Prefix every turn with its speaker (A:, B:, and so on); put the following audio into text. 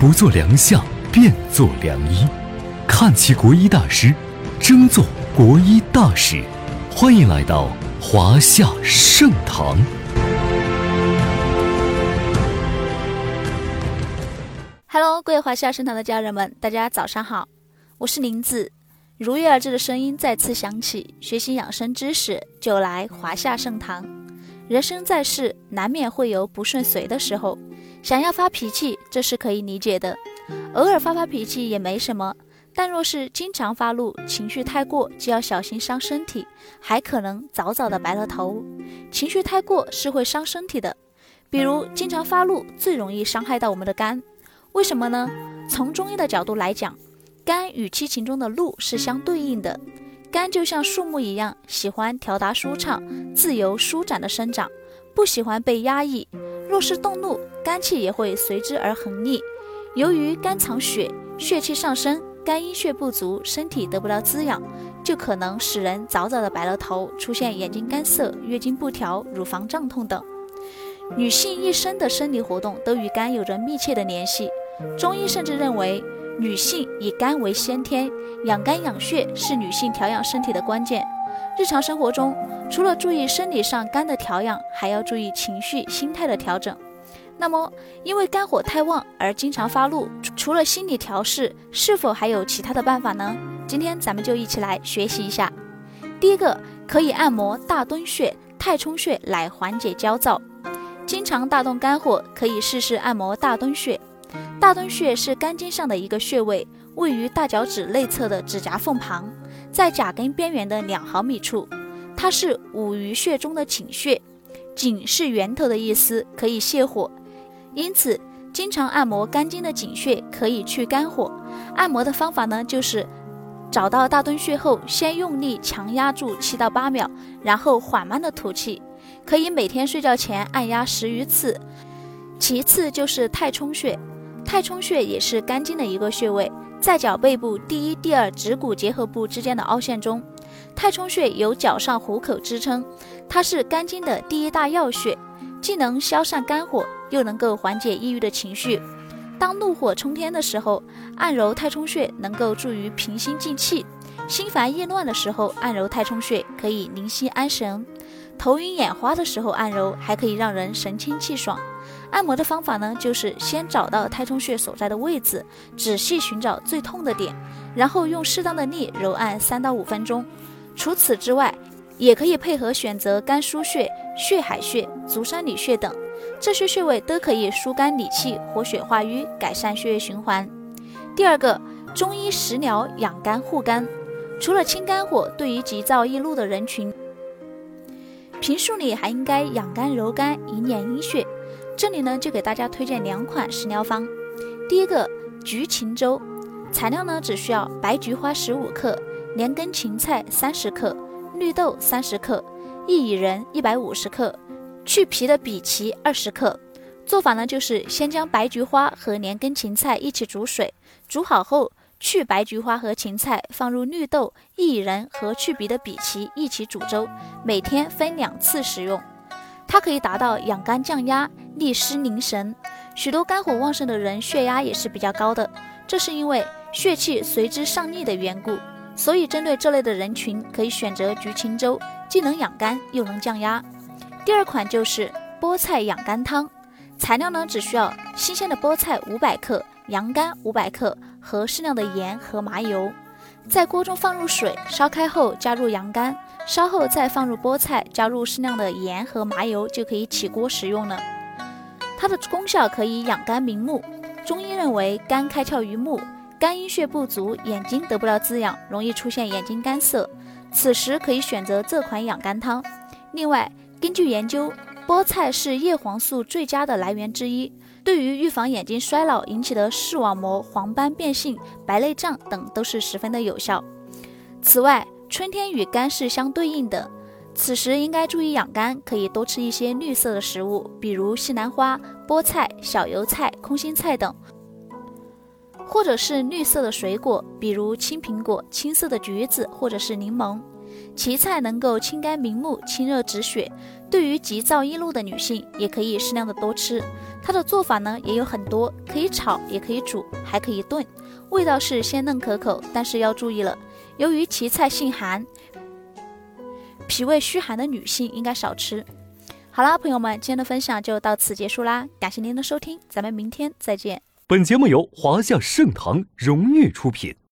A: 不做良相，便做良医。看齐国医大师，争做国医大使。欢迎来到华夏盛堂。
B: Hello，各位华夏盛堂的家人们，大家早上好，我是林子。如约而至的声音再次响起，学习养生知识就来华夏盛堂。人生在世，难免会有不顺遂的时候，想要发脾气，这是可以理解的。偶尔发发脾气也没什么。但若是经常发怒，情绪太过，就要小心伤身体，还可能早早的白了头。情绪太过是会伤身体的，比如经常发怒，最容易伤害到我们的肝。为什么呢？从中医的角度来讲，肝与七情中的怒是相对应的。肝就像树木一样，喜欢调达舒畅、自由舒展的生长，不喜欢被压抑。若是动怒，肝气也会随之而横逆。由于肝藏血，血气上升。肝阴血不足，身体得不到滋养，就可能使人早早的白了头，出现眼睛干涩、月经不调、乳房胀痛等。女性一生的生理活动都与肝有着密切的联系，中医甚至认为女性以肝为先天，养肝养血是女性调养身体的关键。日常生活中，除了注意生理上肝的调养，还要注意情绪、心态的调整。那么，因为肝火太旺而经常发怒，除了心理调试，是否还有其他的办法呢？今天咱们就一起来学习一下。第一个，可以按摩大敦穴、太冲穴来缓解焦躁。经常大动肝火，可以试试按摩大敦穴。大敦穴是肝经上的一个穴位，位于大脚趾内侧的指甲缝旁，在甲根边缘的两毫米处。它是五俞穴中的井穴，井是源头的意思，可以泻火。因此，经常按摩肝经的井穴可以去肝火。按摩的方法呢，就是找到大敦穴后，先用力强压住七到八秒，然后缓慢的吐气。可以每天睡觉前按压十余次。其次就是太冲穴，太冲穴也是肝经的一个穴位，在脚背部第一、第二指骨结合部之间的凹陷中。太冲穴有脚上虎口支撑，它是肝经的第一大要穴。既能消散肝火，又能够缓解抑郁的情绪。当怒火冲天的时候，按揉太冲穴能够助于平心静气；心烦意乱的时候，按揉太冲穴可以宁心安神；头晕眼花的时候按揉，还可以让人神清气爽。按摩的方法呢，就是先找到太冲穴所在的位置，仔细寻找最痛的点，然后用适当的力揉按三到五分钟。除此之外，也可以配合选择肝腧穴、血海穴、足三里穴等，这些穴位都可以疏肝理气、活血化瘀、改善血液循环。第二个，中医食疗养肝护肝，除了清肝火，对于急躁易怒的人群，平素里还应该养肝柔肝、以敛阴血。这里呢，就给大家推荐两款食疗方。第一个，菊芹粥，材料呢只需要白菊花十五克，连根芹菜三十克。绿豆三十克，薏苡仁一百五十克，去皮的荸荠二十克。做法呢，就是先将白菊花和连根芹菜一起煮水，煮好后去白菊花和芹菜，放入绿豆、薏仁和去皮的荸荠一起煮粥，每天分两次食用。它可以达到养肝降压、利湿凝神。许多肝火旺盛的人血压也是比较高的，这是因为血气随之上逆的缘故。所以，针对这类的人群，可以选择菊芹粥，既能养肝又能降压。第二款就是菠菜养肝汤，材料呢只需要新鲜的菠菜五百克、羊肝五百克和适量的盐和麻油，在锅中放入水，烧开后加入羊肝，稍后再放入菠菜，加入适量的盐和麻油，就可以起锅食用了。它的功效可以养肝明目，中医认为肝开窍于目。肝阴血不足，眼睛得不到滋养，容易出现眼睛干涩。此时可以选择这款养肝汤。另外，根据研究，菠菜是叶黄素最佳的来源之一，对于预防眼睛衰老引起的视网膜黄斑变性、白内障等都是十分的有效。此外，春天与肝是相对应的，此时应该注意养肝，可以多吃一些绿色的食物，比如西兰花、菠菜、小油菜、空心菜等。或者是绿色的水果，比如青苹果、青色的橘子，或者是柠檬。荠菜能够清肝明目、清热止血，对于急躁易怒的女性，也可以适量的多吃。它的做法呢也有很多，可以炒，也可以煮，还可以炖，味道是鲜嫩可口。但是要注意了，由于荠菜性寒，脾胃虚寒的女性应该少吃。好啦，朋友们，今天的分享就到此结束啦，感谢您的收听，咱们明天再见。
A: 本节目由华夏盛唐荣誉出品。